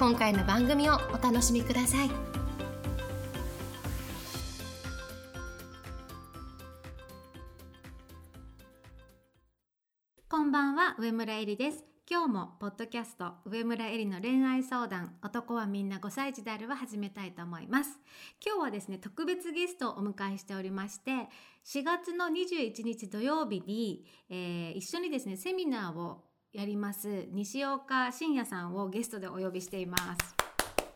今回の番組をお楽しみくださいこんばんは、上村えりです。今日もポッドキャスト上村えりの恋愛相談男はみんな5歳児であるは始めたいと思います今日はですね特別ゲストをお迎えしておりまして4月の21日土曜日に、えー、一緒にですねセミナーをやります西岡信也さんをゲストでお呼びしています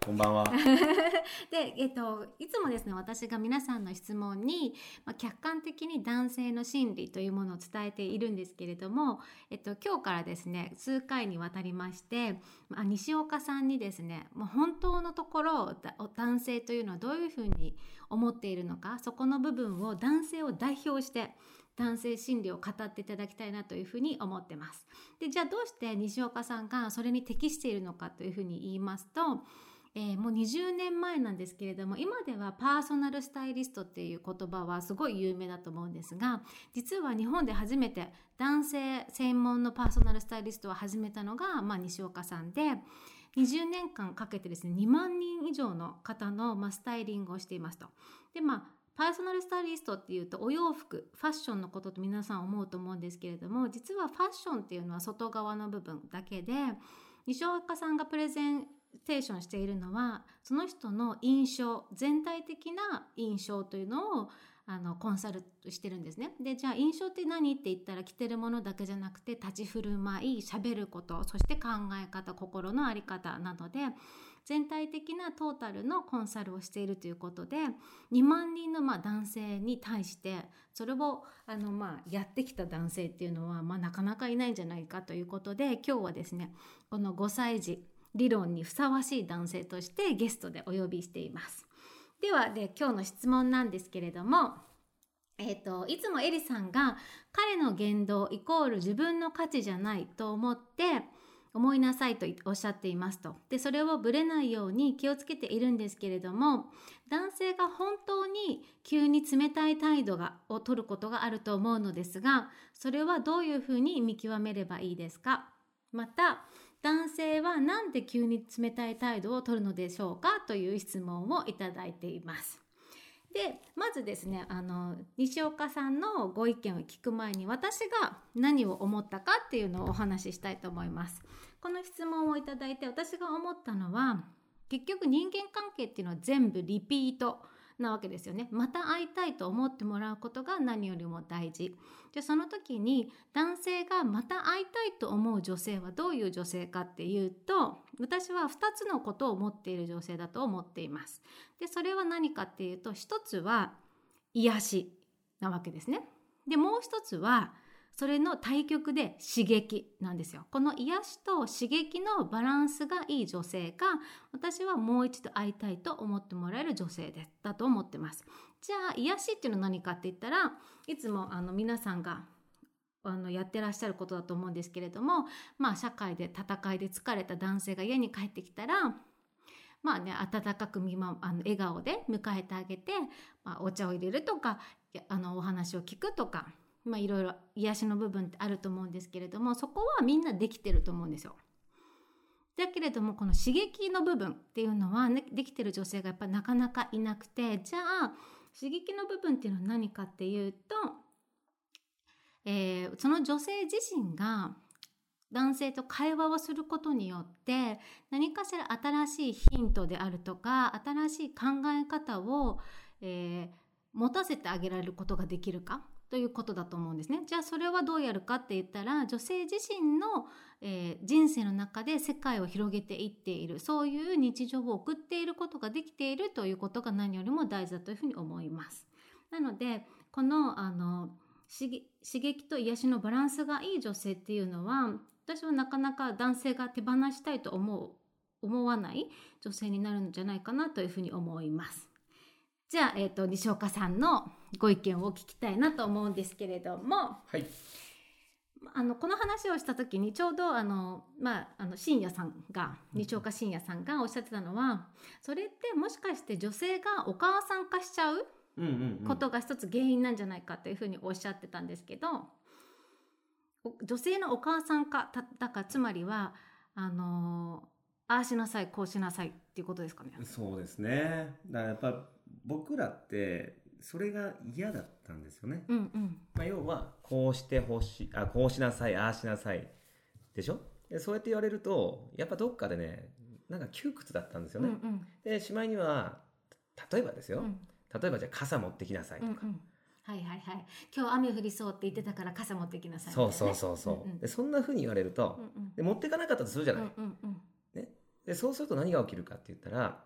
こんばんは。で、えっと、いつもですね、私が皆さんの質問に、まあ、客観的に男性の心理というものを伝えているんですけれども、えっと、今日からですね、数回にわたりまして、まあ、西岡さんにですね、もう本当のところ、男性というのはどういうふうに思っているのか、そこの部分を男性を代表して、男性心理を語っていただきたいなというふうに思ってます。で、じゃあどうして西岡さんがそれに適しているのかというふうに言いますと、えー、もう20年前なんですけれども今ではパーソナルスタイリストっていう言葉はすごい有名だと思うんですが実は日本で初めて男性専門のパーソナルスタイリストを始めたのが、まあ、西岡さんで20年間かけてですね2万人以上の方の、まあ、スタイリングをしていますと。でまあパーソナルスタイリストっていうとお洋服ファッションのことと皆さん思うと思うんですけれども実はファッションっていうのは外側の部分だけで西岡さんがプレゼンテーションしているのはその人の印象全体的な印象というのをあのコンサルしてるんですね。でじゃあ印象って何って言ったら着てるものだけじゃなくて立ち振る舞い喋ることそして考え方心の在り方などで全体的なトータルのコンサルをしているということで2万人のま男性に対してそれをあのまやってきた男性っていうのはまなかなかいないんじゃないかということで今日はですねこの5歳児理論にふさわしい男性としてゲストでお呼びしています。ではで今日の質問なんですけれども、えーと、いつもエリさんが彼の言動イコール自分の価値じゃないと思って思いなさいとおっしゃっていますと。で、それをぶれないように気をつけているんですけれども、男性が本当に急に冷たい態度がを取ることがあると思うのですが、それはどういうふうに見極めればいいですか？また、男性は何で急に冷たい態度を取るのでしょうか？という質問をいただいています。でまずですねあの西岡さんのご意見を聞く前に私が何を思ったかっていうのをお話ししたいと思います。この質問をいただいて私が思ったのは結局人間関係っていうのは全部リピートなわけですよね。また会いたいと思ってもらうことが何よりも大事。で、その時に男性がまた会いたいと思う女性はどういう女性かっていうと、私は2つのことを持っている女性だと思っています。で、それは何かっていうと、1つは癒しなわけですね。で、もう1つはそれの対極で刺激なんですよ。この癒しと刺激のバランスがいい女性が私はもう一度会いたいと思ってもらえる女性でだと思ってます。じゃあ癒しっていうのは何かって言ったらいつもあの皆さんがあのやってらっしゃることだと思うんですけれどもまあ社会で戦いで疲れた男性が家に帰ってきたらまあね、温かく見ま、あの笑顔で迎えてあげて、まあ、お茶を入れるとか、あの、お話を聞くとか、まあいろいろ癒しの部分ってあると思うんですけれども、そこはみんなできてると思うんですよ。だけれども、この刺激の部分っていうのは、ね、できてる女性がやっぱなかなかいなくて、じゃあ、刺激の部分っていうのは何かっていうと、えー、その女性自身が男性と会話をすることによって何かしら新しいヒントであるとか新しい考え方を、えー、持たせてあげられることができるかということだと思うんですね。じゃあそれはどうやるかって言ったら女性自身の、えー、人生の中で世界を広げていっているそういう日常を送っていることができているということが何よりも大事だというふうに思います。なのでこのあの刺激と癒しのバランスがいい女性っていうのは私はなかなか男性が手放したいと思う思わない女性になるんじゃないかなというふうに思います。じゃあ、えー、と西岡さんのご意見を聞きたいなと思うんですけれども。はい。あのこの話をした時にちょうどあの、まあ、あの深夜さんが西岡深夜さんがおっしゃってたのはそれってもしかして女性がお母さん化しちゃううんうんうん。ことが一つ原因なんじゃないかというふうにおっしゃってたんですけどお女性のお母さん化ただからつまりはあのああしなさいこうしなさいっていうことですかね。そうですね。だからやっぱ僕らってそれが嫌だったんですよね、うんうん。まあ、要はこうしてほしいあこうしなさいああしなさいでしょ？でそうやって言われるとやっぱどっかでねなんか窮屈だったんですよね、うんうん。でしまいには例えばですよ、うん。例えばじゃあ傘持ってきなさいとか、うんうん。はいはいはい。今日雨降りそうって言ってたから傘持ってきなさいみたそいうそうそうそう、うんうん。でそんな風に言われると、うんうん。で持ってかなかったとするじゃない、うんうんうん。でそうすると何が起きるかって言ったら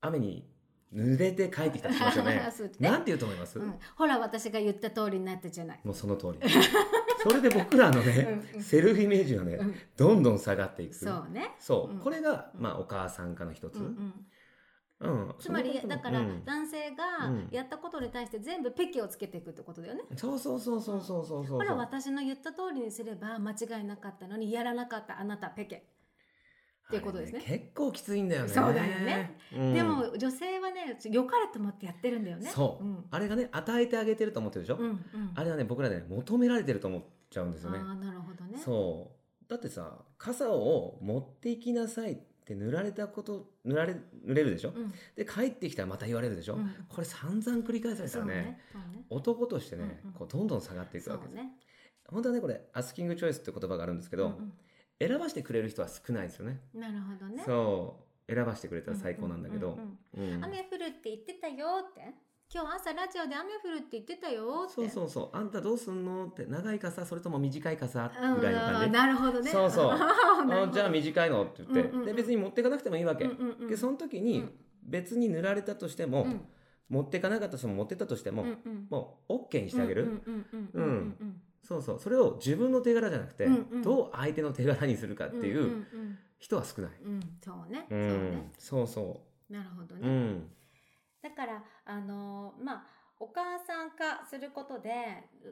雨に濡れて帰ってきたりしますよね そうね。なんて言うと思います、うん。ほら私が言った通りになったじゃない。もうその通り。それで僕らのねうんうん。セルフイメージはねうん。どんどん下がっていく。そうね。そう。うん。これが、うん。まあ、お母さん化の一つ、ううん。んうん。つまりそのだからうん。男性がうん。やったことに対して全部ペケをつけていくってことだよね。そうそうそうそうそうそうそうほら私の言った通りにすれば間違いなかったのにやらなかったあなたペケ。っていうことですね。あれ結構きついんだよね。そうだよね、うん。でも女性はね良かれと思ってやってるんだよね。そう、うん。あれがね与えてあげてると思ってるでしょ、うんうん。あれはね僕らね求められてると思っちゃうんですよね。ああなるほどね。そう。だってさ傘を持っていきなさいって塗られたこと塗られ塗れるでしょ、うん。で帰ってきたらまた言われるでしょ、うん。これ散々繰り返されたらねね。ね。男としてね、うんうん。こうどんどん下がっていくわけです、ね。本当はねこれアスキングチョイスって言葉があるんですけど、うん選ばしてくれる人は少ないですよね。うんなるほどね。そう選ばしてくれたら最高なんだけど、雨降るって言ってたよって。今日朝ラジオで雨降るって言ってたよって。そうそうそう。あんたどうすんの？って長い傘それとも短い傘うんぐらいの感じ？なるほどね。そうそう。じゃあ短いのって言って、うんうんうん。で別に持ってかなくてもいいわけ、うんうんうん。でその時にうん。別に塗られたとしても、うん。持ってかなかったとしても持ってったとしても、うんうんもう OK にしてあげる、うんそうそう。それを自分の手柄じゃなくて、うんうん。どう相手の手柄にするかっていんうんう人は少ない、うんうんそうね。うそうんね。そうそなるほどう、うねん、だからあのーまあお母さん化することで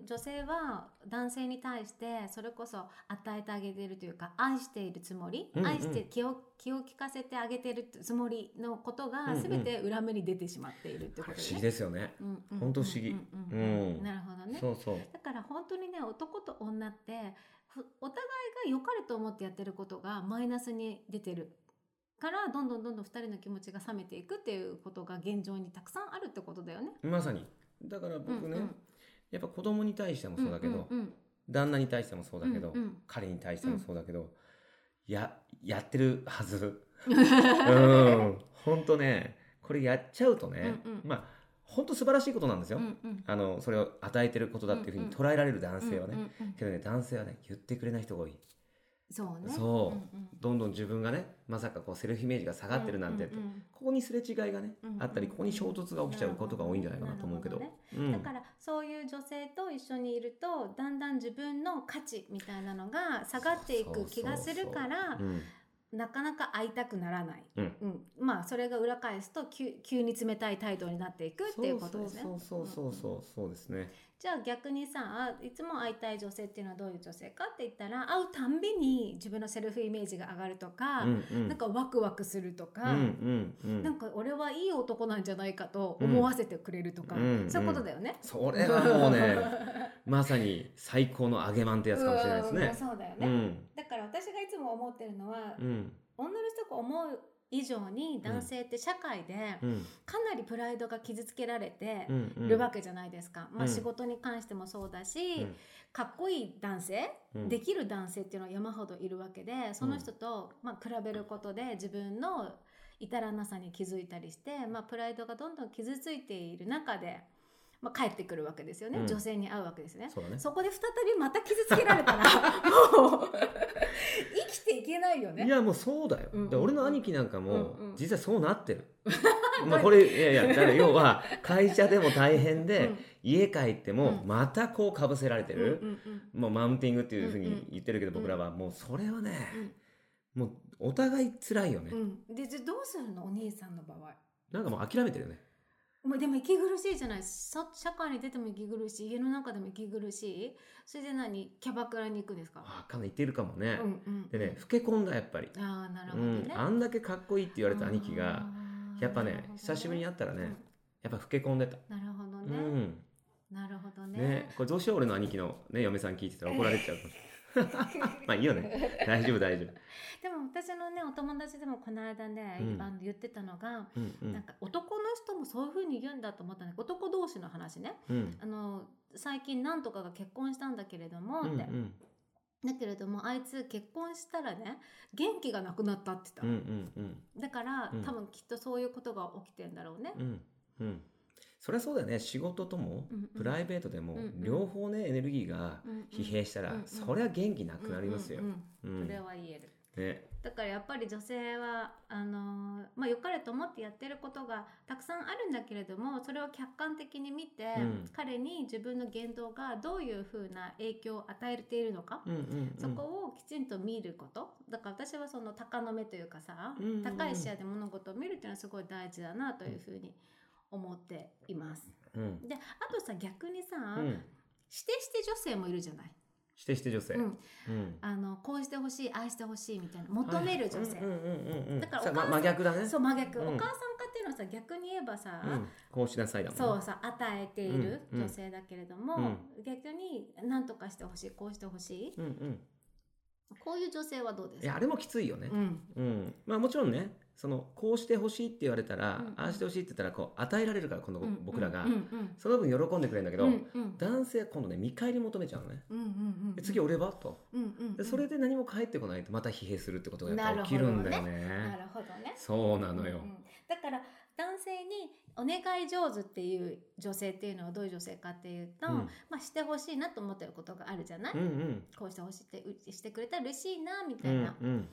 女性は男性に対してそれこそ与えてあげているというか愛しているつもり、うんうん。愛して気を気を利かせてあげているつもりのことがうんうん。全て裏目に出てしまっているってこと不思議ね。ですよね、うんうんほんと不思議うん。うんうんうん。なるほどね。そうそう。だね男と女ってふお互いが良かれと思ってやってることがマイナスに出てる。からどんどんどんどん2人の気持ちが冷めていくっていうことが現状にたくさんあるってことだよね。まさに。だから僕ね、うんうん。やっぱ子供に対してもそうだけど、うんうん旦那に対してもそうだけど、うんうん。彼に対してもそうだけど、ややってるはず。うん。本当ねこれやっちゃうとね、うんうん。まあ本当素晴らしいことなんですよ、うんうん。あのそれを与えてることだっていうふうに捉えられる男性はね、うんうんうんけどね男性はね言ってくれない人が多い。そうね。そう。うんどんどん自分がねまさかこうセルフイメージが下がってるなんてうんうんここにすれ違いがね、うんうんあったりここに衝突が起きちゃうことが多いんじゃないかなと思うけど。なるうん。だからそういう女性と一緒にいるとだんだん自分の価値みたいなのが下がっていく気がするからうんなかなか会いたくならない、うんうん、まあそれが裏返すと急急に冷たい態度になっていくっていうことですね。そうそうそうそうそうですね。じゃあ逆にさあいつも会いたい女性っていうのはどういう女性かって言ったら会うたんびに自分のセルフイメージが上がるとか、うんうんなんかワクワクするとか、うんうんうんなんか俺はいい男なんじゃないかと思わせてくれるとか、うんそういうことだよね。それはもうねまさに最高の揚げまんってやつかもしれないですうんね。そうだよね、うん。だから私がいつも思ってるのは、うん。女の人が思う以上に男性って社会でうん。かなりプライドが傷つけられてるわけじゃないですか、まあ、うん。仕事に関してもそうだし、うん。かっこいい男性、うん。できる男性っていうのは山ほどいるわけでその人と、まあ、比べることで自分の至らなさに気づいたりして、まあ、プライドがどんどん傷ついている中で、まあ、帰ってくるわけですよね、うん。女性に会うわけですね。ね。そこで再びまた傷つけられたら もう生きていけないよね。いやもうそうだよ。うん俺の兄貴なんかもうんうん。実際そうなってる。まあこれいやいやだから要は会社でも大変で、うん。家帰ってもうん。またこうかぶせられてる。うんうんもうマウンティングっていうふうに言ってるけど、うん僕らはもうそれはね、もうお互い辛いよね、うん、でじゃあどうするの？お兄さんの場合。なんかもう諦めてるよねもうでも息苦しいじゃない。さ社会に出ても息苦しい。家の中でも息苦しい。それで何？キャバクラに行くんですか？あかなり言ってるかもね、うんうん。でね老け込んだやっぱり、ああなるほうどね、ん、あんだけかっこいいって言われた兄貴がやっぱねなるほど久しぶりに会ったらねうん。やっぱ老け込んでた、なるほどうね、ん。なるほどね。ねこれどうしよう俺の兄貴の、ね、嫁さん聞いてたら怒られちゃうかもしれない まあいいよね。大丈夫大丈夫、でも私のねお友達でもこの間ね、うん。あの言ってたのが、うんうん。なんか男の人もそういう風に言うんだと思ったね。男同士の話ね。うん。あの最近なんとかが結婚したんだけれども、うんって。だけれどもあいつ結婚したらね元気がなくなったってうんう言った、んうん。だから、うん。多分きっとそういうことが起きてんだろうね、うん。うんそりゃそうだよね。仕事ともうんうん。プライベートでもうんうん。両方ねエネルギーがうんうん。疲弊したらうんうん。そりゃ元気なくなりますよ。うんうんうんうん。それは言える。ね。だからやっぱり女性はあのーまあ良かれと思ってやってることがたくさんあるんだけれどもそれを客観的に見て、うん。彼に自分の言動がどういうふうな影響を与えているのか、うんうんうん。そこをきちんと見ること。だから私はその高の目というかさ、うんうんうん。高い視野で物事を見るっていうのはすごい大事だなというふうに思っています。うん。であとさ逆にさ、うん。してして女性もいるじゃない？してして女性。うん。うん。あのこうしてほしい愛してほしいみたいな求める女性。だからお母さん真逆だね。そう真逆、うん。お母さんかっていうのはさ逆に言えばさ、うん。こうしなさいだもんね。そうさ与えている女性だけれども、う逆に何とかしてほしいこうしてほしい。こういう女性はどうですか？いやあれもきついよね。うん。うん。まあもちろんねそのこうしてほしいって言われたらうん。うんああしてほしいって言ったらこう与えられるから今度僕らが。うん。うん。その分喜んでくれるんだけどうん。うん。男性は今度ね見返り求めちゃうのね。うんうんうんで次俺は？と。うんうんうん。でそれで何も返ってこないとまた疲弊するってことがやっぱ起きるんだよなねるほどね。そうなのよ。うんうんだから男性にお願い上手っていう女性っていうのはどういう女性かっていうと、うん。まあしてほしいなと思ってることがあるじゃない、うんうん。こうしてほしいってうしてくれたら嬉しいなみたうんいな、うん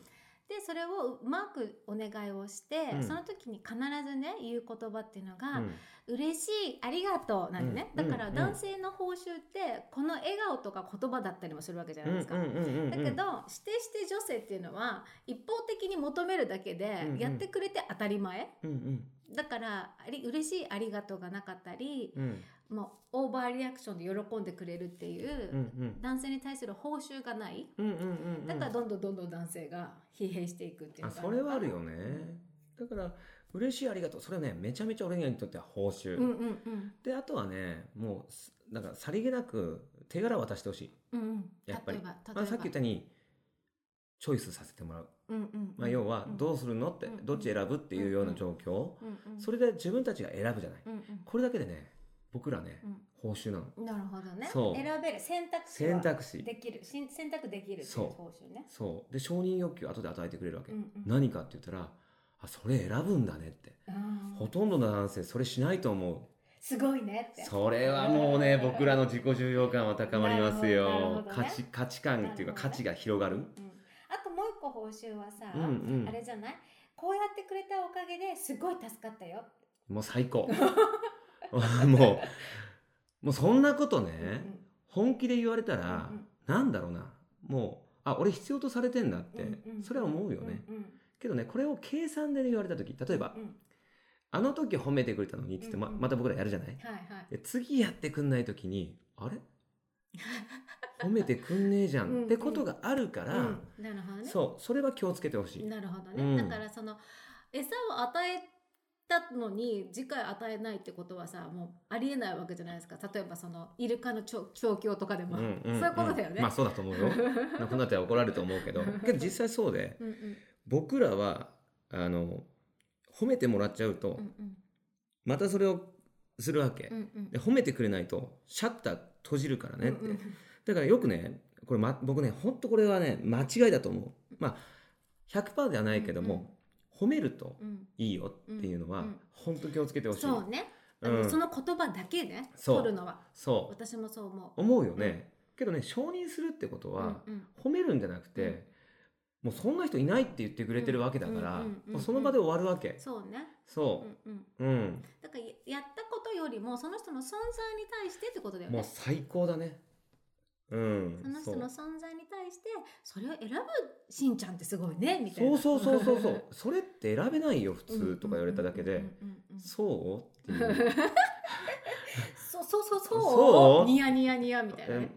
でそれをうまくお願いをして、うん。その時に必ずね言う言葉っていうのが、うん。嬉しいありがとうなんでね、うん。だからうん。男性の報酬ってこの笑顔とか言葉だったりもするわけじゃないですか。だけどしてして女性っていうのは一方的に求めるだけでやってくれて当たり前、うんうんだからあり嬉しいありがとうがなかったり、うん。もうオーバーリアクションで喜んでくれるっていう、うんうん。男性に対する報酬がない。うんうんうんうん。だからどんどんどんどん男性が疲弊していくっていうあそれはあるよね。だから嬉しいありがとう。それはねめちゃめちゃ俺にとっては報酬、うんうんうん。であとはねもうすなんかさりげなく手柄を渡してほしい。うんうん。やっぱり。あ、さっき言ったようにチョイスさせてもらう、うんうんうん。まあ、要はうん。どうするのって、うんどっち選ぶっていうような状況、それで自分たちが選ぶじゃない、これだけでね僕らね、うん。報酬なの。なるほどね。そう。選べる選択肢は選択肢。できる。し選択できるそう。報酬ね。そう。で承認欲求を後で与えてくれるわけ、何かって言ったらあそれ選ぶんだねって、ほとんどの男性それしないと思う。すごいねって。それはもうね僕らの自己重要感は高まりますよ、価値価値観っていうか価値が広がる、ともう一個報酬はさ、うんうん。あれじゃない？こうやってくれたおかげですごい助かったよ、もう最高。もうもうそんなことね、うん本気で言われたら、うんうん。なんだろうな。もうあ俺必要とされてんだって、うんうん。それは思うよね、うんうん。けどねこれを計算で言われた時例えば、うん。あの時褒めてくれたのにって言ってまうんうん。また僕らやるじゃない？はいはい。で次やってくんない時にあれ？褒めてくんねえじゃうんうんんってことがあるから、うん。なるほどね。そうそれは気をつけてほしい、なるほどね、うん。だからその餌を与えたのに次回与えないってことはさもうありえないわけじゃないですか。例えばそのイルカの調調教とかでも、うんうんそういうことだよね、まあそうだと思うよ。こんなっては怒られると思うけど。けど実際そうでうんうん。僕らはあの褒めてもらっちゃうと、うんうん。またそれをするわけ、うんうん。で褒めてくれないとシャッター閉じるからねって、うんうん。だからよくねこれ、ま、僕ね本当これはね間違いだと思う。まあ100%ではないけども、褒めるとうん。いいよっていうのは、うんうん。本当気をつけてほしい。そうね、うん。その言葉だけね取るのは。そう。私もそう思う。思うよね、けどね承認するってことは、うんうん。褒めるんじゃなくて、もうそんな人いないって言ってくれてるわけだから、その場で終わるわけ、そうね。そう。うんう、うん。だからややったよりもその人の存在に対してってことだよもうね最高だね。うんその人の存在に対してそれを選ぶしんちゃんってすごいねみたいな。そうそうそうそうそう。それって選べないよ普通とか言われただけで。そう？っていう。そうそうそうそう。ニヤニヤニヤみたいなえね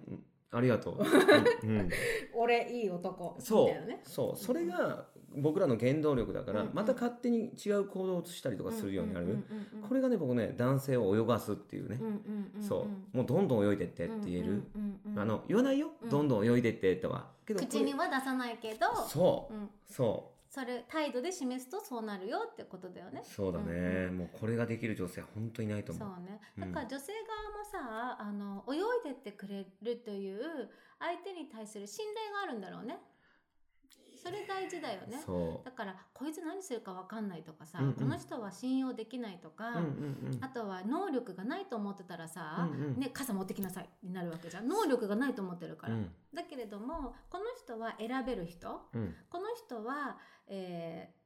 ありがとう、うん。うん俺いい男。みそうそう。それが僕らの原動力だから、うん。うんまた勝手に違う行動を移したりとかするようになる、んんうんうんこれがね僕ね男性を泳がすっていうね、うんうんうんん。そう。もうどんどん泳いでってって言える、うんうんうんうん。あの言わないよ、うん。どんどん泳いでってとは。口には出さないけど。そう、うんそそれ態度で示すとそうなるよってことだよね。うそうだね、うんうん。もうこれができる女性は本当にいないと思う。そうね。うん。だから女性側もさ、あの泳いでってくれるという相手に対する信頼があるんだろうねそれ大事だよね。そだからこいつ何するか分かんないとかさ、うんうん。この人は信用できないとか、う、うんうんうん。あとは能力がないと思ってたらさ、うんうん。ね、傘持ってきなさいになるわけじゃん。能力がないと思ってるから、うん。だけれどもこの人は選べる人うん。この人は、えー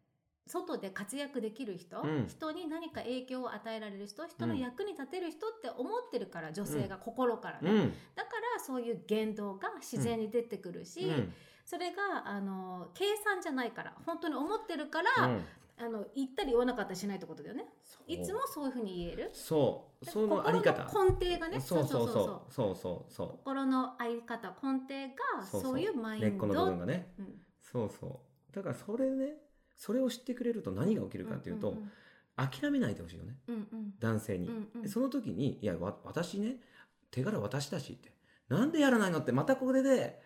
外で活躍できる人、うん。人に何か影響を与えられる人人の役に立てる人って思ってるから女性が心からね、うん。だからそういう言動が自然に出てくるし、うんそれがあの計算じゃないから本当に思ってるから、うん。あの言ったり言わなかったりしないってことだよね。いつもそういうふうに言える。そう。そのあり方。心の根底がね。そうそうそう。そうそうそ心のあり方根底がそういうマインド。根っこの部分がね。うん。うそうそう。だからそれねそれを知ってくれると何が起きるかっていうと、ん。諦めないでほしいよね。うんうん。男性に、うんうん。でその時に「いやわ私ね手柄私だし」って「なんでやらないの?」ってまたこれで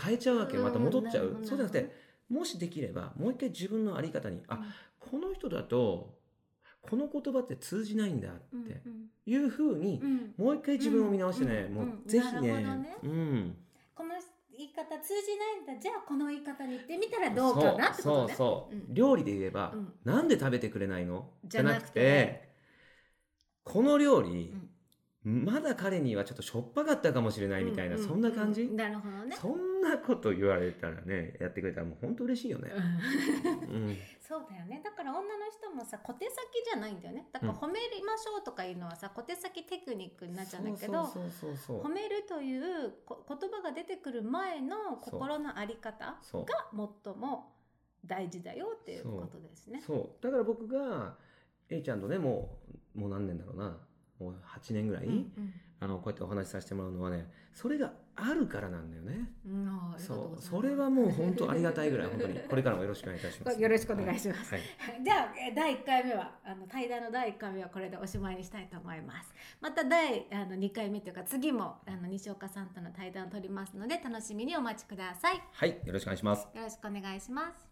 変えちゃうわけ。また戻っちゃう、そうじゃなくてもしできればもう一回自分の在り方に「あこの人だとこの言葉って通じないんだ」うんってうんいうふうに、うん。もう一回自分を見直してね、もうぜひね。うん、この言い方通じないんだ。じゃあこの言い方に言ってみたらどうかなってことそうねそうそう、うん。料理で言えば、うん。なんで食べてくれないの？じゃなくて。この料理う、んまだ彼にはちょっとしょっぱかったかもしれないみたいな、ううそんな感じ、うなるほどね。そんなこと言われたらねやってくれたらもう本当嬉しいよね、うん。うん、そうだよね。だから女の人もさ小手先じゃないんだよね。だからうん褒めましょうとかいうのはさ小手先テクニックになっちゃうんだけど褒めるというこ言葉が出てくる前の心の在り方が最も大事だよっていうことですね。そう。だから僕が A ちゃんとねもうもう何年だろうなもう8年ぐらい、うんあのこうやってお話しさせてもらうのはねそれがあるからなんだよね。うん。そう。それはもう本当ありがたいぐらい本当に。これからもよろしくお願いいたします。よろしくお願いします。はい。じゃあえ第1回目はあの対談の第1回目はこれでおしまいにしたいと思います。また第あの2回目というか次もあの西岡さんとの対談を取りますので楽しみにお待ちください。よはい、よろしくお願いします。ろしくお願いします。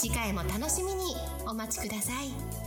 次回も楽しみにお待ちください。